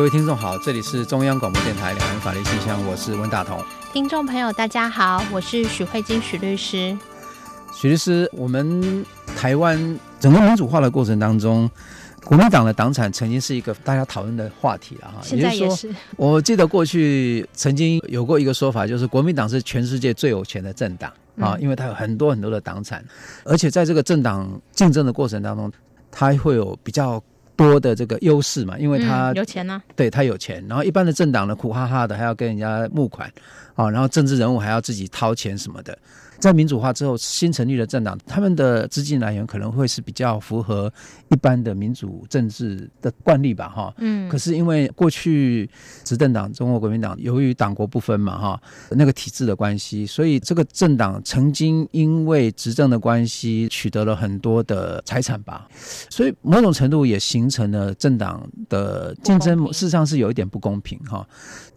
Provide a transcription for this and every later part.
各位听众好，这里是中央广播电台两岸法律信箱，我是温大同。听众朋友大家好，我是许慧晶许律师。许律师，我们台湾整个民主化的过程当中，国民党的党产曾经是一个大家讨论的话题了哈。现在也是。我记得过去曾经有过一个说法，就是国民党是全世界最有钱的政党啊，因为它有很多很多的党产，而且在这个政党竞争的过程当中，它会有比较。多的这个优势嘛，因为他、嗯、有钱呢、啊，对他有钱，然后一般的政党呢，苦哈哈的，还要跟人家募款啊，然后政治人物还要自己掏钱什么的。在民主化之后，新成立的政党，他们的资金来源可能会是比较符合一般的民主政治的惯例吧，哈。嗯。可是因为过去执政党中国国民党由于党国不分嘛，哈，那个体制的关系，所以这个政党曾经因为执政的关系取得了很多的财产吧，所以某种程度也形成了政党的竞争，事实上是有一点不公平哈。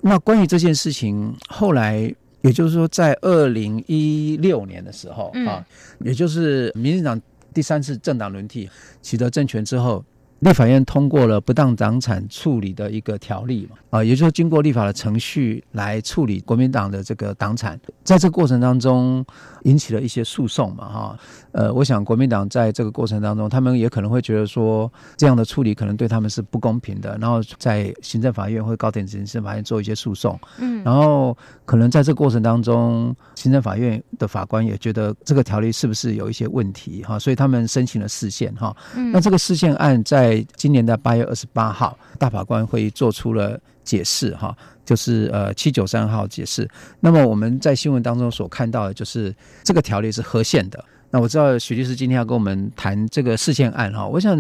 那关于这件事情，后来。也就是说，在二零一六年的时候啊，也就是民进党第三次政党轮替取得政权之后，立法院通过了不当党产处理的一个条例嘛，啊，也就是经过立法的程序来处理国民党的这个党产，在这个过程当中引起了一些诉讼嘛，哈，呃，我想国民党在这个过程当中，他们也可能会觉得说这样的处理可能对他们是不公平的，然后在行政法院或高等行政法院做一些诉讼，嗯，然后可能在这个过程当中，行政法院的法官也觉得这个条例是不是有一些问题哈，所以他们申请了释宪哈，嗯，那这个释宪案在今年的八月二十八号，大法官会做出了解释，哈，就是呃七九三号解释。那么我们在新闻当中所看到的，就是这个条例是合宪的。那我知道许律师今天要跟我们谈这个事件案，哈，我想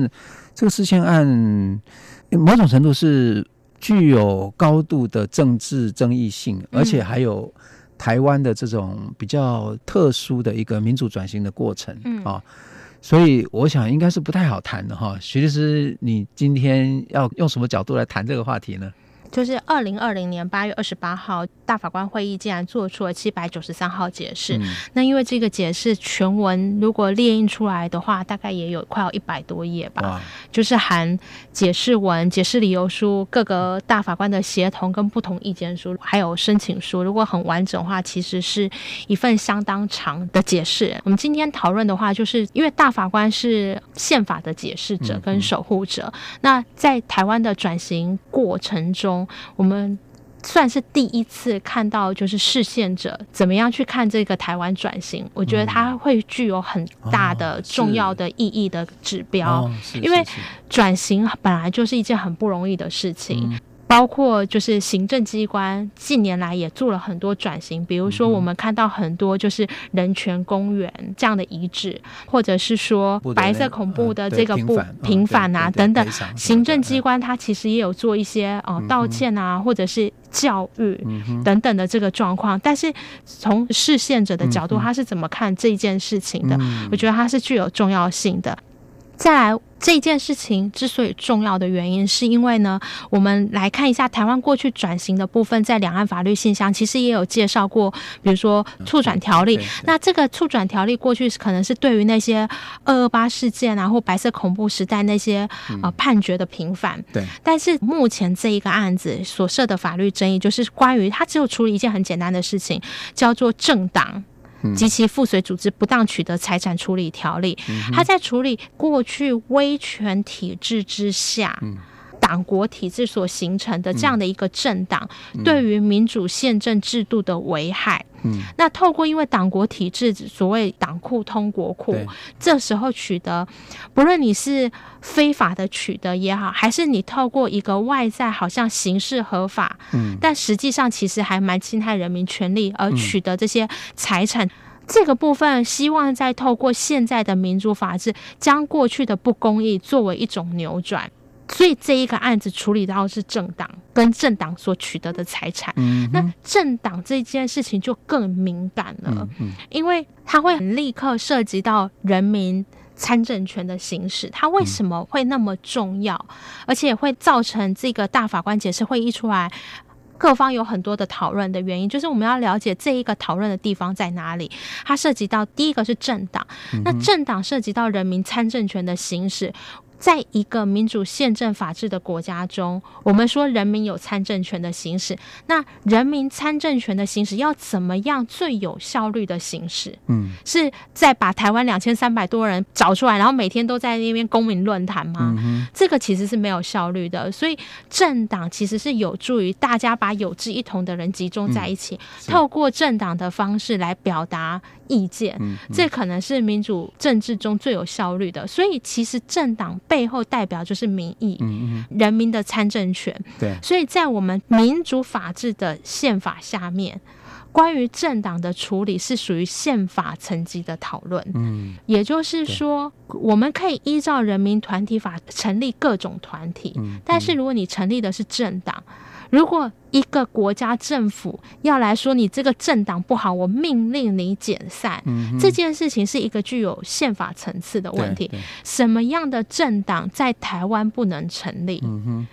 这个事件案某种程度是具有高度的政治争议性，而且还有台湾的这种比较特殊的一个民主转型的过程，啊。所以我想应该是不太好谈的哈，徐律师，你今天要用什么角度来谈这个话题呢？就是二零二零年八月二十八号，大法官会议竟然做出了七百九十三号解释。嗯、那因为这个解释全文如果列印出来的话，大概也有快要一百多页吧。就是含解释文、解释理由书、各个大法官的协同跟不同意见书，还有申请书。如果很完整的话，其实是一份相当长的解释。我们今天讨论的话，就是因为大法官是宪法的解释者跟守护者。嗯嗯、那在台湾的转型过程中，我们算是第一次看到，就是视线者怎么样去看这个台湾转型。我觉得它会具有很大的重要的意义的指标，因为转型本来就是一件很不容易的事情。包括就是行政机关近年来也做了很多转型，比如说我们看到很多就是人权公园这样的遗址，或者是说白色恐怖的这个不平反啊等等，行政机关它其实也有做一些呃道歉啊，或者是教育等等的这个状况。但是从视线者的角度，他是怎么看这件事情的？我觉得它是具有重要性的。再来。这件事情之所以重要的原因，是因为呢，我们来看一下台湾过去转型的部分，在两岸法律信箱其实也有介绍过，比如说促转条例。那这个促转条例过去可能是对于那些二二八事件啊，或白色恐怖时代那些呃判决的平反。对。但是目前这一个案子所涉的法律争议，就是关于他只有处理一件很简单的事情，叫做政党。及其附随组织不当取得财产处理条例，他在处理过去威权体制之下，党国体制所形成的这样的一个政党，对于民主宪政制度的危害。嗯，那透过因为党国体制，所谓党库通国库，对。这时候取得，不论你是非法的取得也好，还是你透过一个外在好像形式合法，嗯，但实际上其实还蛮侵害人民权利而取得这些财产，嗯、这个部分希望再透过现在的民主法治，将过去的不公义作为一种扭转。所以这一个案子处理到是政党跟政党所取得的财产。嗯，那政党这件事情就更敏感了，嗯嗯因为它会立刻涉及到人民参政权的行使。它为什么会那么重要，嗯、而且会造成这个大法官解释会议出来，各方有很多的讨论的原因，就是我们要了解这一个讨论的地方在哪里。它涉及到第一个是政党，嗯、那政党涉及到人民参政权的行使。在一个民主宪政法治的国家中，我们说人民有参政权的行使，那人民参政权的行使要怎么样最有效率的行使？嗯，是在把台湾两千三百多人找出来，然后每天都在那边公民论坛吗？嗯，这个其实是没有效率的。所以政党其实是有助于大家把有志一同的人集中在一起，嗯、透过政党的方式来表达意见。嗯嗯、这可能是民主政治中最有效率的。所以其实政党。背后代表就是民意，嗯嗯，人民的参政权。对，所以在我们民主法治的宪法下面，关于政党的处理是属于宪法层级的讨论。嗯，也就是说，我们可以依照人民团体法成立各种团体，嗯，但是如果你成立的是政党。如果一个国家政府要来说你这个政党不好，我命令你解散，嗯，这件事情是一个具有宪法层次的问题。什么样的政党在台湾不能成立？嗯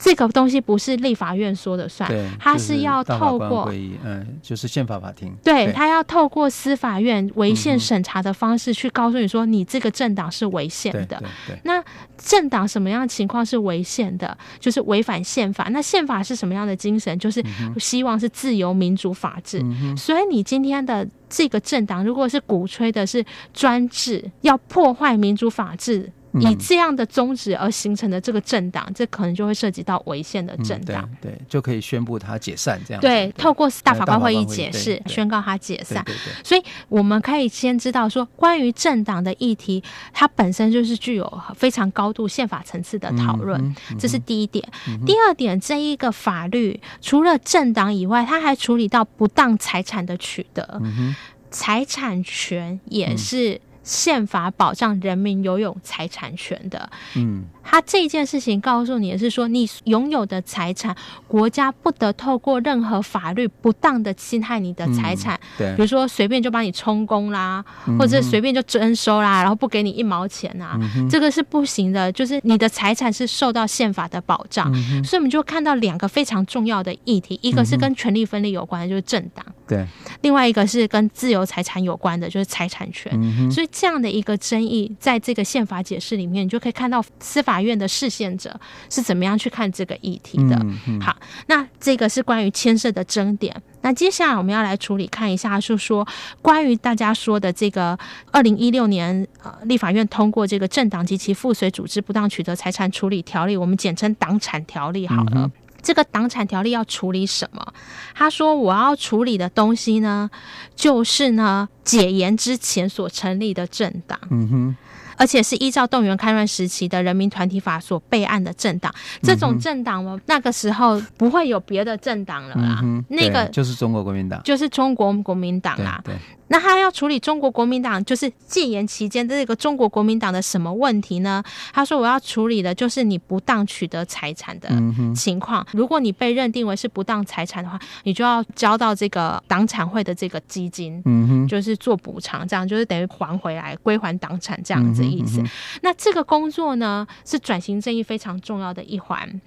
这个东西不是立法院说的算，它是要透过嗯，就是宪法法庭，对，他要透过司法院违宪审查的方式去告诉你说，你这个政党是违宪的。那政党什么样的情况是违宪的？就是违反宪法。那宪法是什么样的精神？就是希望是自由、民主、法治。所以你今天的这个政党，如果是鼓吹的是专制，要破坏民主法治。以这样的宗旨而形成的这个政党，这可能就会涉及到违宪的政党，嗯，对，对，就可以宣布他解散这样。对，对，透过大法官会议解释，宣告他解散。对对对对，所以我们可以先知道说，关于政党的议题，它本身就是具有非常高度宪法层次的讨论，这是第一点。嗯、第二点，这一个法律除了政党以外，它还处理到不当财产的取得，嗯、财产权也是、嗯。宪法保障人民拥有财产权的，嗯，他这件事情告诉你的是说，你拥有的财产，国家不得透过任何法律不当的侵害你的财产，嗯、对，比如说随便就帮你充公啦，嗯、或者随便就征收啦，然后不给你一毛钱啊，嗯、这个是不行的，就是你的财产是受到宪法的保障，嗯、所以我们就看到两个非常重要的议题，一个是跟权力分立有关的，就是政党，对，另外一个是跟自由财产有关的，就是财产权，嗯、所以。这样的一个争议，在这个宪法解释里面，你就可以看到司法院的释宪者是怎么样去看这个议题的。好，那这个是关于牵涉的争点。那接下来我们要来处理看一下，就是说关于大家说的这个二零一六年呃立法院通过这个政党及其附随组织不当取得财产处理条例，我们简称党产条例。好了。嗯这个党产条例要处理什么？他说我要处理的东西呢，就是呢解严之前所成立的政党。嗯哼。而且是依照动员戡乱时期的人民团体法所备案的政党，这种政党嘛，那个时候不会有别的政党了啦。嗯、那个就是中国国民党，就是中国国民党啦。对。对那他要处理中国国民党，就是戒严期间的这个中国国民党的什么问题呢？他说我要处理的就是你不当取得财产的情况。如果你被认定为是不当财产的话，你就要交到这个党产会的这个基金，嗯哼，就是做补偿，这样就是等于还回来归还党产这样子的意思。那这个工作呢，是转型正义非常重要的一环。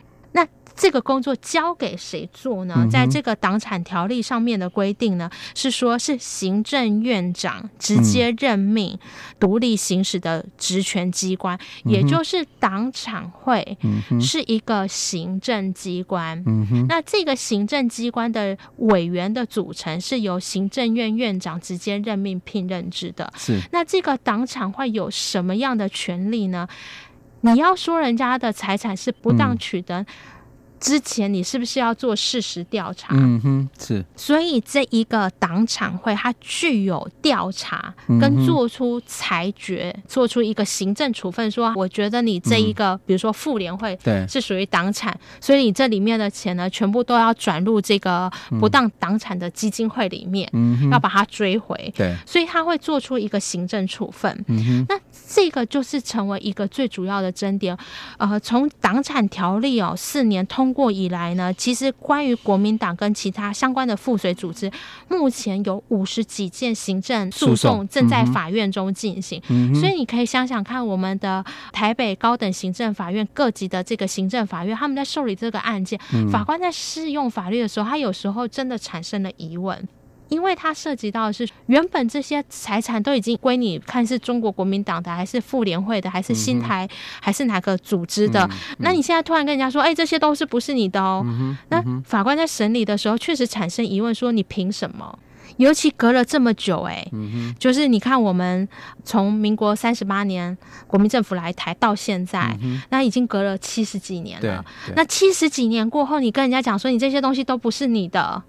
那这个工作交给谁做呢？在这个党产条例上面的规定呢，是说是行政院长直接任命独立行使的职权机关，也就是党产会是一个行政机关。那这个行政机关的委员的组成是由行政院院长直接任命聘任制的。是。那这个党产会有什么样的权利呢？你要说人家的财产是不当取得，嗯、之前你是不是要做事实调查？嗯哼，是。所以这一个党产会，它具有调查跟做出裁决，嗯、做出一个行政处分，说我觉得你这一个，嗯、比如说妇联会，对，是属于党产，所以你这里面的钱呢，全部都要转入这个不当党产的基金会里面，嗯，要把它追回。对，所以他会做出一个行政处分。嗯哼，那这个就是成为一个最主要的争点。呃，从党产条例哦，四年通。过以来呢，其实关于国民党跟其他相关的附水组织，目前有五十几件行政诉讼正在法院中进行。嗯、所以你可以想想看，我们的台北高等行政法院各级的这个行政法院，他们在受理这个案件，嗯、法官在适用法律的时候，他有时候真的产生了疑问。因为它涉及到的是原本这些财产都已经归你，看是中国国民党的，还是妇联会的，还是新台，还是哪个组织的？那你现在突然跟人家说，哎，这些都是不是你的哦？那法官在审理的时候确实产生疑问，说你凭什么？尤其隔了这么久，哎，就是你看我们从民国三十八年国民政府来台到现在，那已经隔了七十几年了。那七十几年过后，你跟人家讲说你这些东西都不是你的。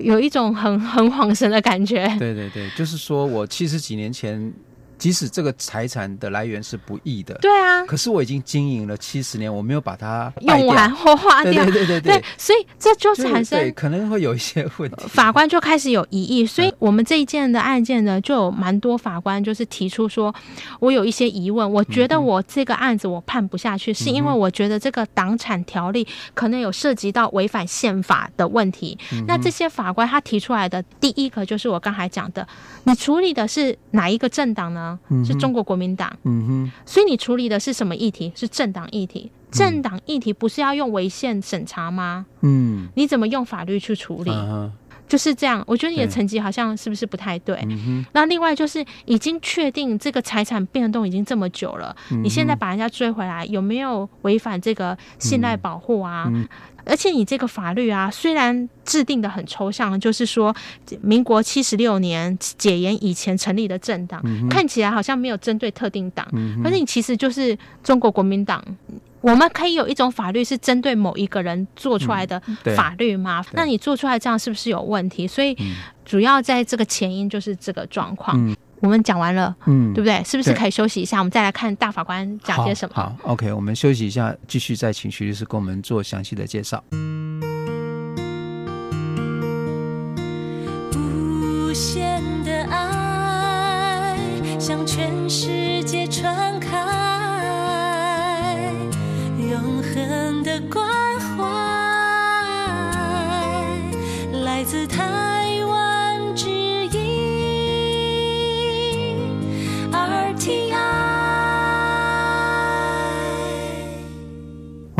有一种很很恍神的感觉。对对对，就是说我七十几年前。即使这个财产的来源是不易的，对啊，可是我已经经营了七十年，我没有把它用完或花掉，对对对对，对，所以这就产生对可能会有一些问题，法官就开始有疑义，所以我们这一件的案件呢，就有蛮多法官就是提出说，我有一些疑问，我觉得我这个案子我判不下去，是因为我觉得这个党产条例可能有涉及到违反宪法的问题。那这些法官他提出来的第一个就是我刚才讲的，你处理的是哪一个政党呢？是中国国民党，嗯哼，所以你处理的是什么议题？是政党议题。政党议题不是要用违宪审查吗？嗯，你怎么用法律去处理？嗯、就是这样。我觉得你的成绩好像是不是不太对？嗯、那另外就是已经确定这个财产变动已经这么久了，嗯、你现在把人家追回来，有没有违反这个信赖保护啊？而且你这个法律啊，虽然制定的很抽象，就是说民国七十六年解严以前成立的政党，嗯、看起来好像没有针对特定党，嗯、哼但是你其实就是中国国民党。我们可以有一种法律是针对某一个人做出来的法律吗？嗯、那你做出来这样是不是有问题？所以主要在这个前因就是这个状况。嗯我们讲完了，嗯，对不对？是不是可以休息一下？我们再来看大法官讲些什么？好，好，OK，我们休息一下，继续再请徐律师给我们做详细的介绍。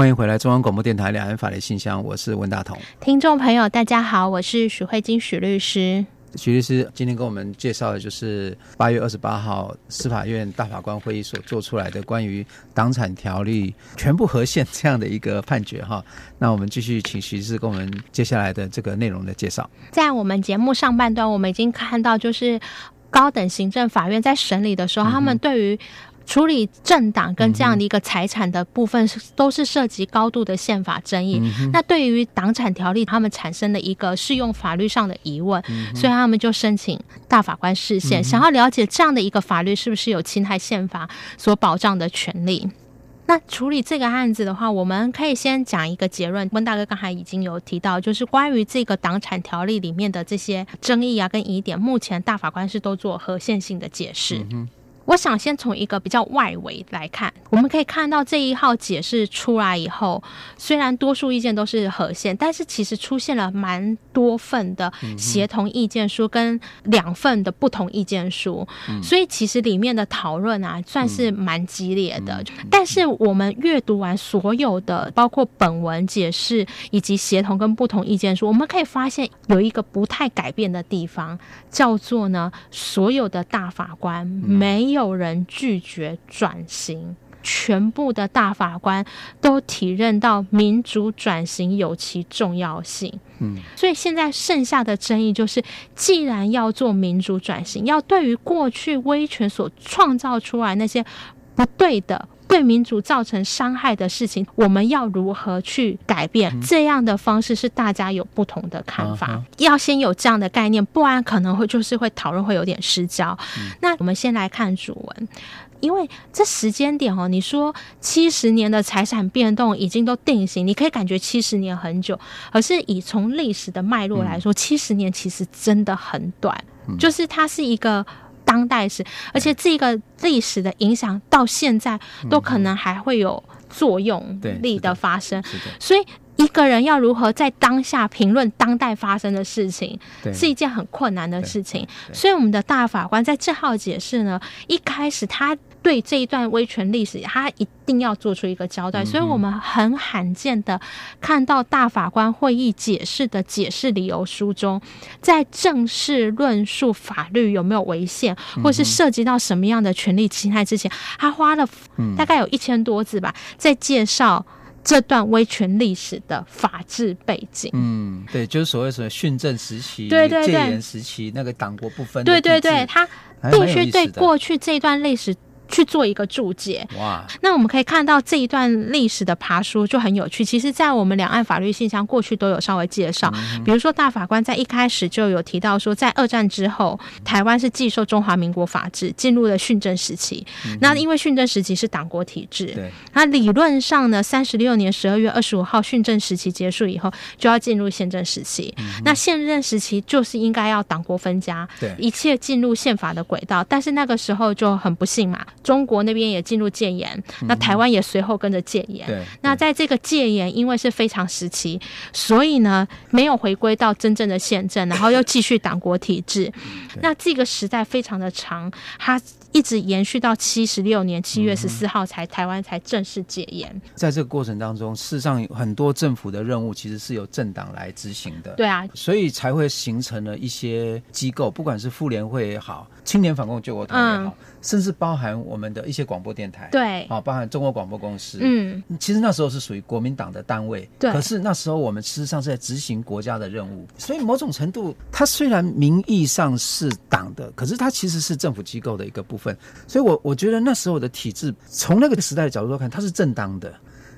欢迎回来，中央广播电台两岸法律信箱，我是文大同。听众朋友，大家好，我是许慧金许律师。许律师今天跟我们介绍的就是八月二十八号司法院大法官会议所做出来的关于党产条例全部合宪这样的一个判决哈。那我们继续请徐律师跟我们接下来的这个内容的介绍。在我们节目上半段，我们已经看到，就是高等行政法院在审理的时候，嗯、他们对于处理政党跟这样的一个财产的部分，是都是涉及高度的宪法争议。嗯、那对于党产条例，他们产生的一个适用法律上的疑问，嗯、所以他们就申请大法官视线，嗯、想要了解这样的一个法律是不是有侵害宪法所保障的权利。那处理这个案子的话，我们可以先讲一个结论。温大哥刚才已经有提到，就是关于这个党产条例里面的这些争议啊跟疑点，目前大法官是都做合宪性的解释。嗯我想先从一个比较外围来看，我们可以看到这一号解释出来以后，虽然多数意见都是合宪，但是其实出现了蛮多份的协同意见书跟两份的不同意见书，所以其实里面的讨论啊算是蛮激烈的。但是我们阅读完所有的，包括本文解释以及协同跟不同意见书，我们可以发现有一个不太改变的地方，叫做呢，所有的大法官没有。有人拒绝转型，全部的大法官都体认到民主转型有其重要性。嗯，所以现在剩下的争议就是，既然要做民主转型，要对于过去威权所创造出来那些不对的。对民族造成伤害的事情，我们要如何去改变？嗯、这样的方式是大家有不同的看法，嗯、要先有这样的概念，不然可能会就是会讨论会有点失焦。嗯、那我们先来看主文。因为这时间点哦，你说七十年的财产变动已经都定型，你可以感觉七十年很久，而是以从历史的脉络来说，七十年其实真的很短，嗯、就是它是一个当代史，而且这个历史的影响到现在都可能还会有作用力的发生，所以。一个人要如何在当下评论当代发生的事情，是一件很困难的事情。所以，我们的大法官在这号解释呢，一开始他对这一段威权历史，他一定要做出一个交代。所以我们很罕见的看到大法官会议解释的解释理由书中，在正式论述法律有没有违宪，或是涉及到什么样的权利侵害之前，他花了大概有一千多字吧，在介绍。这段威权历史的法治背景，嗯，对，就是所谓什么训政时期、对对对，戒严时期那个党国不分，对对对，他必须对过去这段历史。去做一个注解。哇，那我们可以看到这一段历史的爬梳就很有趣。其实，在我们两岸法律信箱过去都有稍微介绍，比如说大法官在一开始就有提到说，在二战之后，台湾是继受中华民国法制，进入了训政时期。那因为训政时期是党国体制，对，那理论上呢，三十六年十二月二十五号训政时期结束以后，就要进入宪政时期。那宪政时期就是应该要党国分家，对，一切进入宪法的轨道。但是那个时候就很不幸嘛。中国那边也进入戒严，那台湾也随后跟着戒严。嗯、那在这个戒严，因为是非常时期，所以呢，没有回归到真正的宪政，然后又继续党国体制。那这个时代非常的长，它一直延续到七十六年七月十四号才台湾才正式戒严。在这个过程当中，事实上有很多政府的任务其实是由政党来执行的。对啊，所以才会形成了一些机构，不管是妇联会也好，青年反共救国团也好。嗯甚至包含我们的一些广播电台，对，啊，包含中国广播公司，嗯，其实那时候是属于国民党的单位，对。可是那时候我们事实上是在执行国家的任务，所以某种程度，它虽然名义上是党的，可是它其实是政府机构的一个部分。所以我我觉得那时候的体制，从那个时代的角度来看，它是正当的。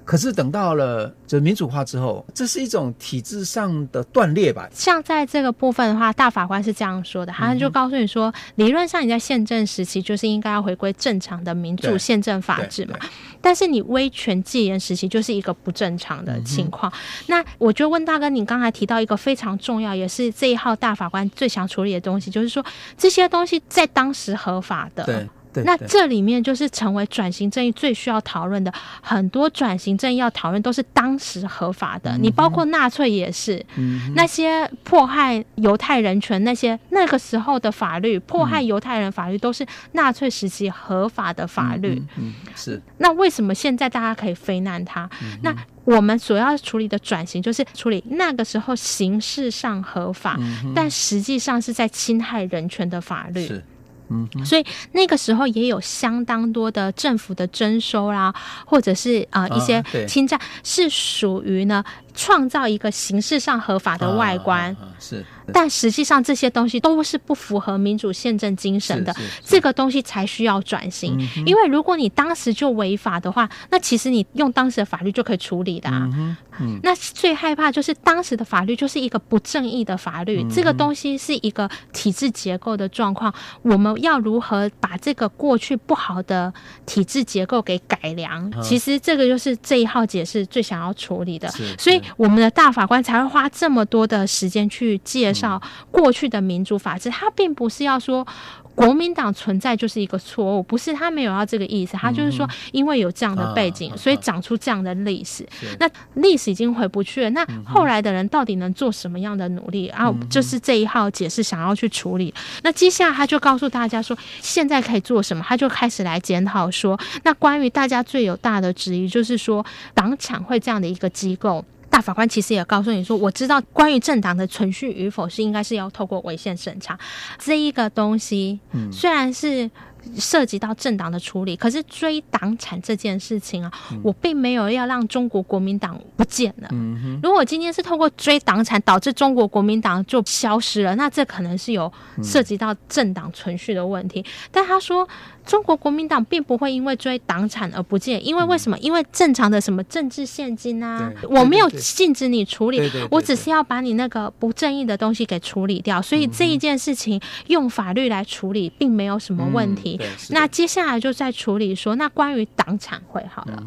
可是等到了就民主化之后，这是一种体制上的断裂吧？像在这个部分的话，大法官是这样说的，他就告诉你说，嗯、理论上你在宪政时期就是应该要回归正常的民主宪政法治嘛，但是你威权戒严时期就是一个不正常的情况。嗯、那我觉得温大哥，你刚才提到一个非常重要，也是这一号大法官最想处理的东西，就是说这些东西在当时合法的。对。那这里面就是成为转型正义最需要讨论的，很多转型正义要讨论都是当时合法的。嗯、你包括纳粹也是，嗯、那些迫害犹太人权那些那个时候的法律，迫害犹太人法律都是纳粹时期合法的法律。嗯，嗯，是。那为什么现在大家可以非难他？嗯、那我们所要处理的转型，就是处理那个时候形式上合法，嗯、但实际上是在侵害人权的法律。是。嗯，所以那个时候也有相当多的政府的征收啦，或者是啊、呃、一些侵占，是属于呢。创造一个形式上合法的外观，啊啊啊、是，但实际上这些东西都是不符合民主宪政精神的。这个东西才需要转型，嗯、因为如果你当时就违法的话，那其实你用当时的法律就可以处理的啊。嗯嗯、那最害怕就是当时的法律就是一个不正义的法律，嗯、这个东西是一个体制结构的状况。我们要如何把这个过去不好的体制结构给改良？嗯、其实这个就是这一号解释最想要处理的。所以。我们的大法官才会花这么多的时间去介绍过去的民主法治，他并不是要说国民党存在就是一个错误，不是他没有要这个意思，他就是说因为有这样的背景，所以长出这样的历史。那历史已经回不去了，那后来的人到底能做什么样的努力？然后就是这一号解释想要去处理。那接下来他就告诉大家说，现在可以做什么？他就开始来检讨说，那关于大家最有大的质疑，就是说党产会这样的一个机构。大法官其实也告诉你说，我知道关于政党的存续与否是应该是要透过违宪审查这一个东西，虽然是。涉及到政党的处理，可是追党产这件事情啊，嗯、我并没有要让中国国民党不见了。嗯、如果今天是透过追党产导致中国国民党就消失了，那这可能是有涉及到政党存续的问题。嗯、但他说，中国国民党并不会因为追党产而不见，因为为什么？因为正常的什么政治现金啊，我没有禁止你处理，我只是要把你那个不正义的东西给处理掉。所以这一件事情用法律来处理，并没有什么问题。那接下来就在处理说，那关于党产会好了，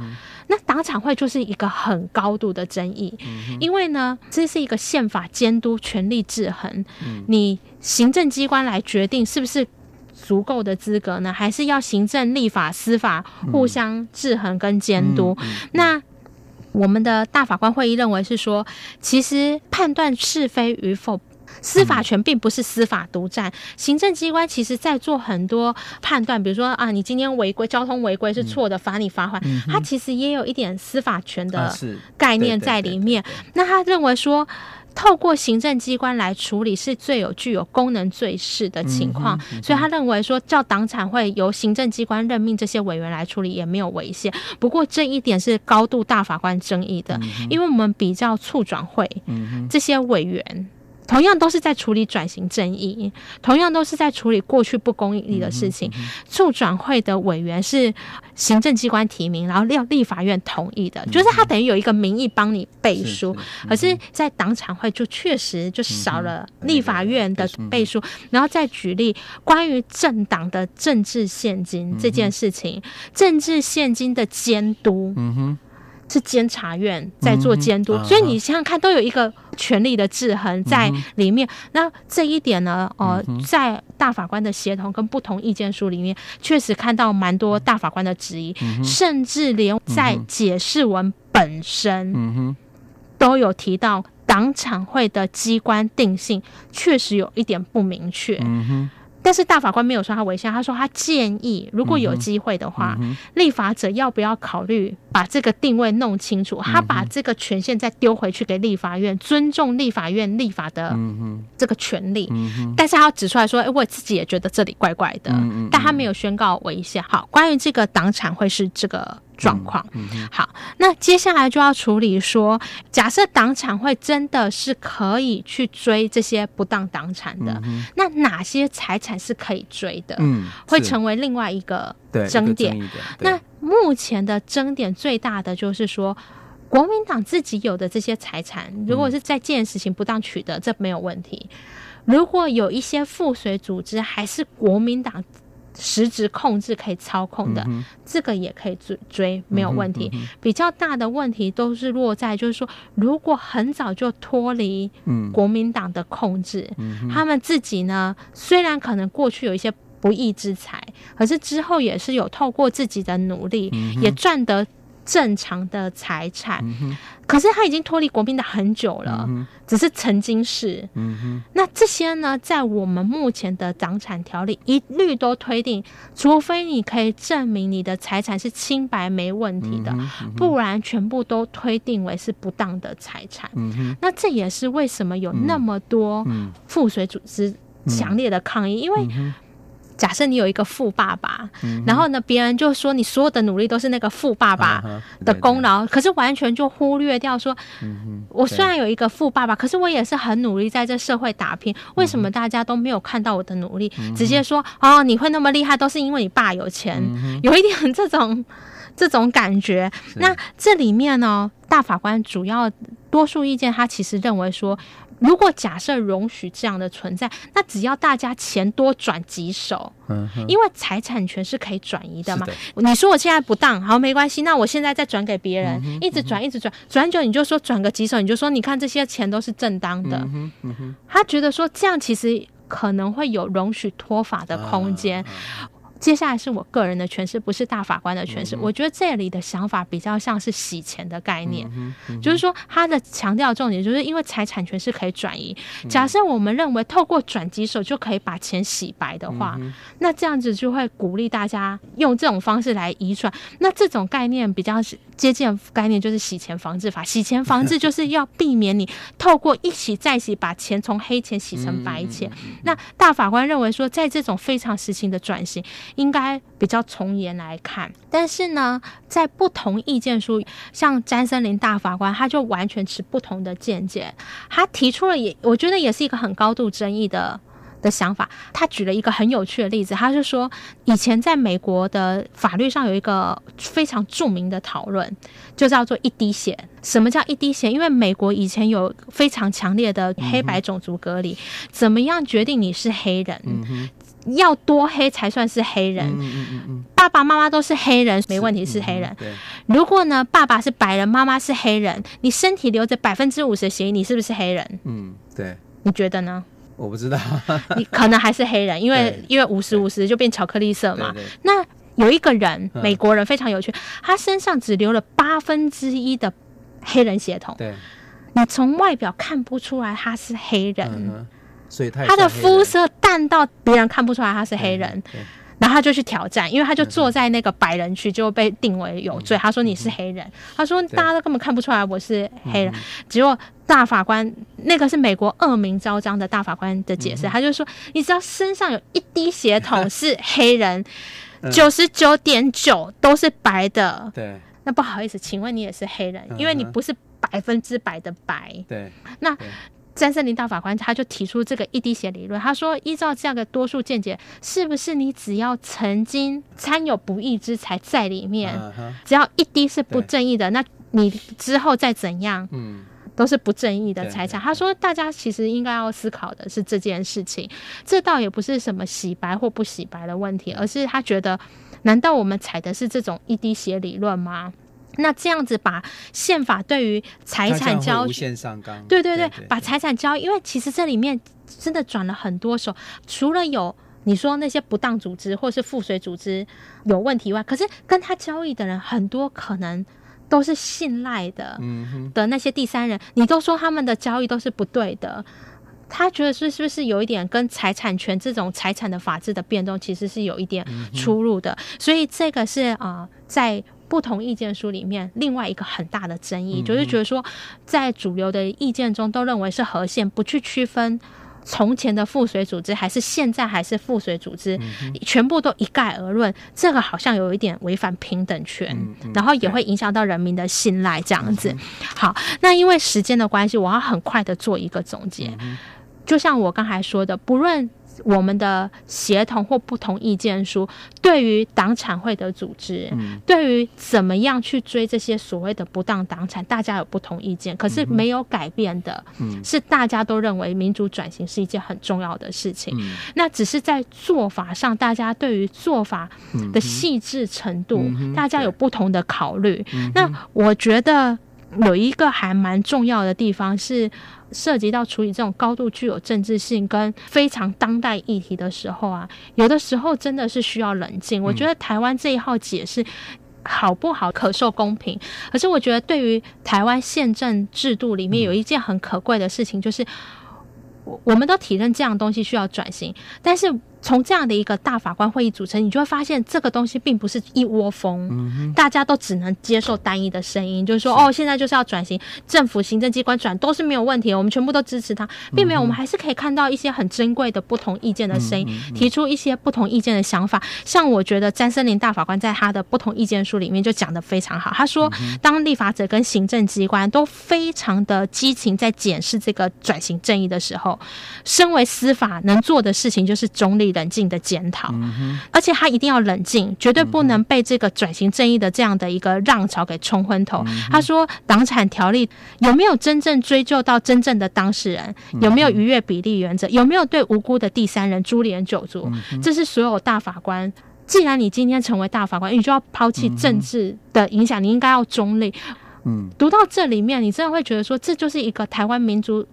那党产会就是一个很高度的争议，因为呢，这是一个宪法监督权力制衡，你行政机关来决定是不是。足够的资格呢？还是要行政、立法、司法互相制衡跟监督？那我们的大法官会议认为是说，其实判断是非与否，司法权并不是司法独占。嗯、行政机关其实在做很多判断，比如说啊，你今天违规交通违规是错的，罚你罚款，嗯、它其实也有一点司法权的概念在里面。那他认为说。透过行政机关来处理是最有具有功能最适的情况，所以他认为说叫党产会由行政机关任命这些委员来处理也没有违宪。不过这一点是高度大法官争议的，因为我们比较促转会这些委员。同样都是在处理转型正义，同样都是在处理过去不公义的事情。促转会的委员是行政机关提名，然后要立法院同意的，就是他等于有一个名义帮你背书。可是，在党产会就确实就少了立法院的背书。然后再举例关于政党的政治献金这件事情，政治献金的监督，是监察院在做监督，所以你想想看，都有一个。权力的制衡在里面，那这一点呢？呃，在大法官的协同跟不同意见书里面，确实看到蛮多大法官的质疑，甚至连在解释文本身，都有提到党产会的机关定性确实有一点不明确。但是大法官没有说他违宪，他说他建议，如果有机会的话，嗯嗯、立法者要不要考虑把这个定位弄清楚？他把这个权限再丢回去给立法院，尊重立法院立法的这个权利。但是他要指出来说，哎，我自己也觉得这里怪怪的，但他没有宣告违宪。好，关于这个党产会是这个。状况，嗯嗯、好，那接下来就要处理说，假设党产会真的是可以去追这些不当党产的，嗯、那哪些财产是可以追的？嗯，会成为另外一个争点。那目前的争点最大的就是说，国民党自己有的这些财产，如果是在建实行不当取得，这没有问题。如果有一些附随组织，还是国民党。实质控制可以操控的，这个也可以追追，没有问题。比较大的问题都是落在，就是说，如果很早就脱离国民党的控制，他们自己呢，虽然可能过去有一些不义之财，可是之后也是有透过自己的努力，嗯、也赚得。正常的财产，嗯、可是他已经脱离国民党很久了，嗯、只是曾经是。嗯、那这些呢，在我们目前的党产条例一律都推定，除非你可以证明你的财产是清白没问题的，嗯嗯、不然全部都推定为是不当的财产。嗯、那这也是为什么有那么多附随组织强烈的抗议，因为。假设你有一个富爸爸，嗯、然后呢，别人就说你所有的努力都是那个富爸爸的功劳，啊、对对，可是完全就忽略掉说，嗯、我虽然有一个富爸爸，可是我也是很努力在这社会打拼，为什么大家都没有看到我的努力？嗯、直接说哦，你会那么厉害，都是因为你爸有钱，嗯、有一点这种 这种感觉。那这里面呢，大法官主要多数意见，他其实认为说。如果假设容许这样的存在，那只要大家钱多转几手，嗯、因为财产权是可以转移的嘛。的你说我现在不当，好，没关系，那我现在再转给别人，嗯、一直转，一直转，转久你就说转个几手，你就说你看这些钱都是正当的。他觉得说这样其实可能会有容许脱法的空间。啊接下来是我个人的诠释，不是大法官的诠释。嗯、我觉得这里的想法比较像是洗钱的概念，嗯嗯、就是说他的强调重点就是因为财产权是可以转移。假设我们认为透过转几手就可以把钱洗白的话，嗯、那这样子就会鼓励大家用这种方式来移转。那这种概念比较接近概念，就是洗钱防治法。洗钱防治就是要避免你透过一洗再洗，把钱从黑钱洗成白钱。嗯、那大法官认为说，在这种非常时期的转型。应该比较从严来看，但是呢，在不同意见书，像詹森林大法官，他就完全持不同的见解。他提出了也，我觉得也是一个很高度争议的的想法。他举了一个很有趣的例子，他是说，以前在美国的法律上有一个非常著名的讨论，就叫做一滴血。什么叫一滴血？因为美国以前有非常强烈的黑白种族隔离，嗯、怎么样决定你是黑人？嗯要多黑才算是黑人？嗯嗯嗯嗯、爸爸妈妈都是黑人，没问题是黑人。如果呢，爸爸是白人，妈妈是黑人，你身体留着百分之五十的血，你是不是黑人？嗯，对。你觉得呢？我不知道。你可能还是黑人，因为因为五十五十就变巧克力色嘛。那有一个人，美国人非常有趣，他身上只留了八分之一的黑人血统。对。你从外表看不出来他是黑人。嗯所以他，他的肤色淡到别人看不出来他是黑人，然后他就去挑战，因为他就坐在那个白人区就被定为有罪。他说你是黑人，他说大家都根本看不出来我是黑人。结果大法官那个是美国恶名昭彰的大法官的解释，他就说你知道身上有一滴血统是黑人，九十九点九都是白的。对，那不好意思，请问你也是黑人，因为你不是百分之百的白。对，那。詹森林大法官他就提出这个一滴血理论，他说依照这样的多数见解，是不是你只要曾经掺有不义之财在里面，只要一滴是不正义的，那你之后再怎样，都是不正义的财产。他说大家其实应该要思考的是这件事情，这倒也不是什么洗白或不洗白的问题，而是他觉得，难道我们采的是这种一滴血理论吗？那这样子把宪法对于财产交易，对对对，把财产交易，因为其实这里面真的转了很多手，除了有你说那些不当组织或是附随组织有问题外，可是跟他交易的人很多可能都是信赖的，嗯的那些第三人，你都说他们的交易都是不对的，他觉得是是不是有一点跟财产权这种财产的法制的变动其实是有一点出入的，所以这个是啊、呃、在。不同意见书里面，另外一个很大的争议，就是觉得说，在主流的意见中都认为是和宪，不去区分从前的赋水组织还是现在还是赋水组织，全部都一概而论，这个好像有一点违反平等权，然后也会影响到人民的信赖这样子。好，那因为时间的关系，我要很快的做一个总结，就像我刚才说的，不论。我们的协同或不同意见书，对于党产会的组织，嗯、对于怎么样去追这些所谓的不当党产，大家有不同意见。可是没有改变的，嗯、是大家都认为民主转型是一件很重要的事情。嗯、那只是在做法上，大家对于做法的细致程度，嗯、大家有不同的考虑。嗯、那我觉得有一个还蛮重要的地方是。涉及到处理这种高度具有政治性跟非常当代议题的时候啊，有的时候真的是需要冷静。我觉得台湾这一号解释好不好，可受公平。可是我觉得对于台湾宪政制度里面有一件很可贵的事情，就是我我们都体认这样东西需要转型，但是。从这样的一个大法官会议组成，你就会发现这个东西并不是一窝蜂，嗯、大家都只能接受单一的声音，就是说，是。哦，现在就是要转型，政府行政机关转都是没有问题，我们全部都支持他，并没有，我们还是可以看到一些很珍贵的不同意见的声音，嗯、提出一些不同意见的想法。像我觉得詹森林大法官在他的不同意见书里面就讲的非常好，他说，当立法者跟行政机关都非常的激情在检视这个转型正义的时候，身为司法能做的事情就是中立。冷静的检讨，而且他一定要冷静，绝对不能被这个转型正义的这样的一个浪潮给冲昏头。他说，党产条例有没有真正追究到真正的当事人？有没有逾越比例原则？有没有对无辜的第三人株连九族？这是所有大法官。既然你今天成为大法官，你就要抛弃政治的影响，你应该要中立。嗯，读到这里面，你真的会觉得说，这就是一个台湾民主。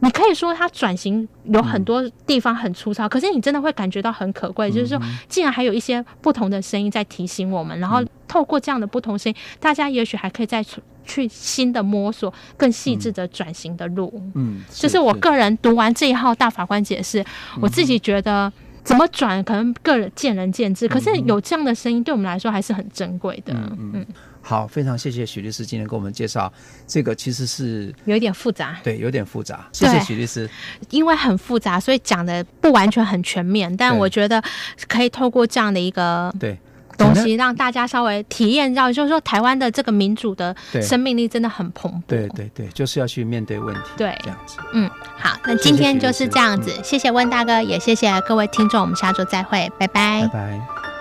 你可以说它转型有很多地方很粗糙，可是你真的会感觉到很可贵，就是说，竟然还有一些不同的声音在提醒我们，然后透过这样的不同声音，大家也许还可以再去新的摸索更细致的转型的路。嗯，就是我个人读完这一号大法官解释，我自己觉得怎么转可能个人见仁见智，可是有这样的声音对我们来说还是很珍贵的。嗯。好，非常谢谢许律师今天给我们介绍这个，其实是有一点复杂，对，有点复杂。谢谢许律师，因为很复杂，所以讲的不完全很全面，但我觉得可以透过这样的一个对东西，让大家稍微体验到，就是说台湾的这个民主的生命力真的很蓬勃。对对对，就是要去面对问题。对，这样子。嗯，好，那今天就是这样子，谢谢温大哥，也谢谢各位听众，我们下周再会，拜拜。拜拜。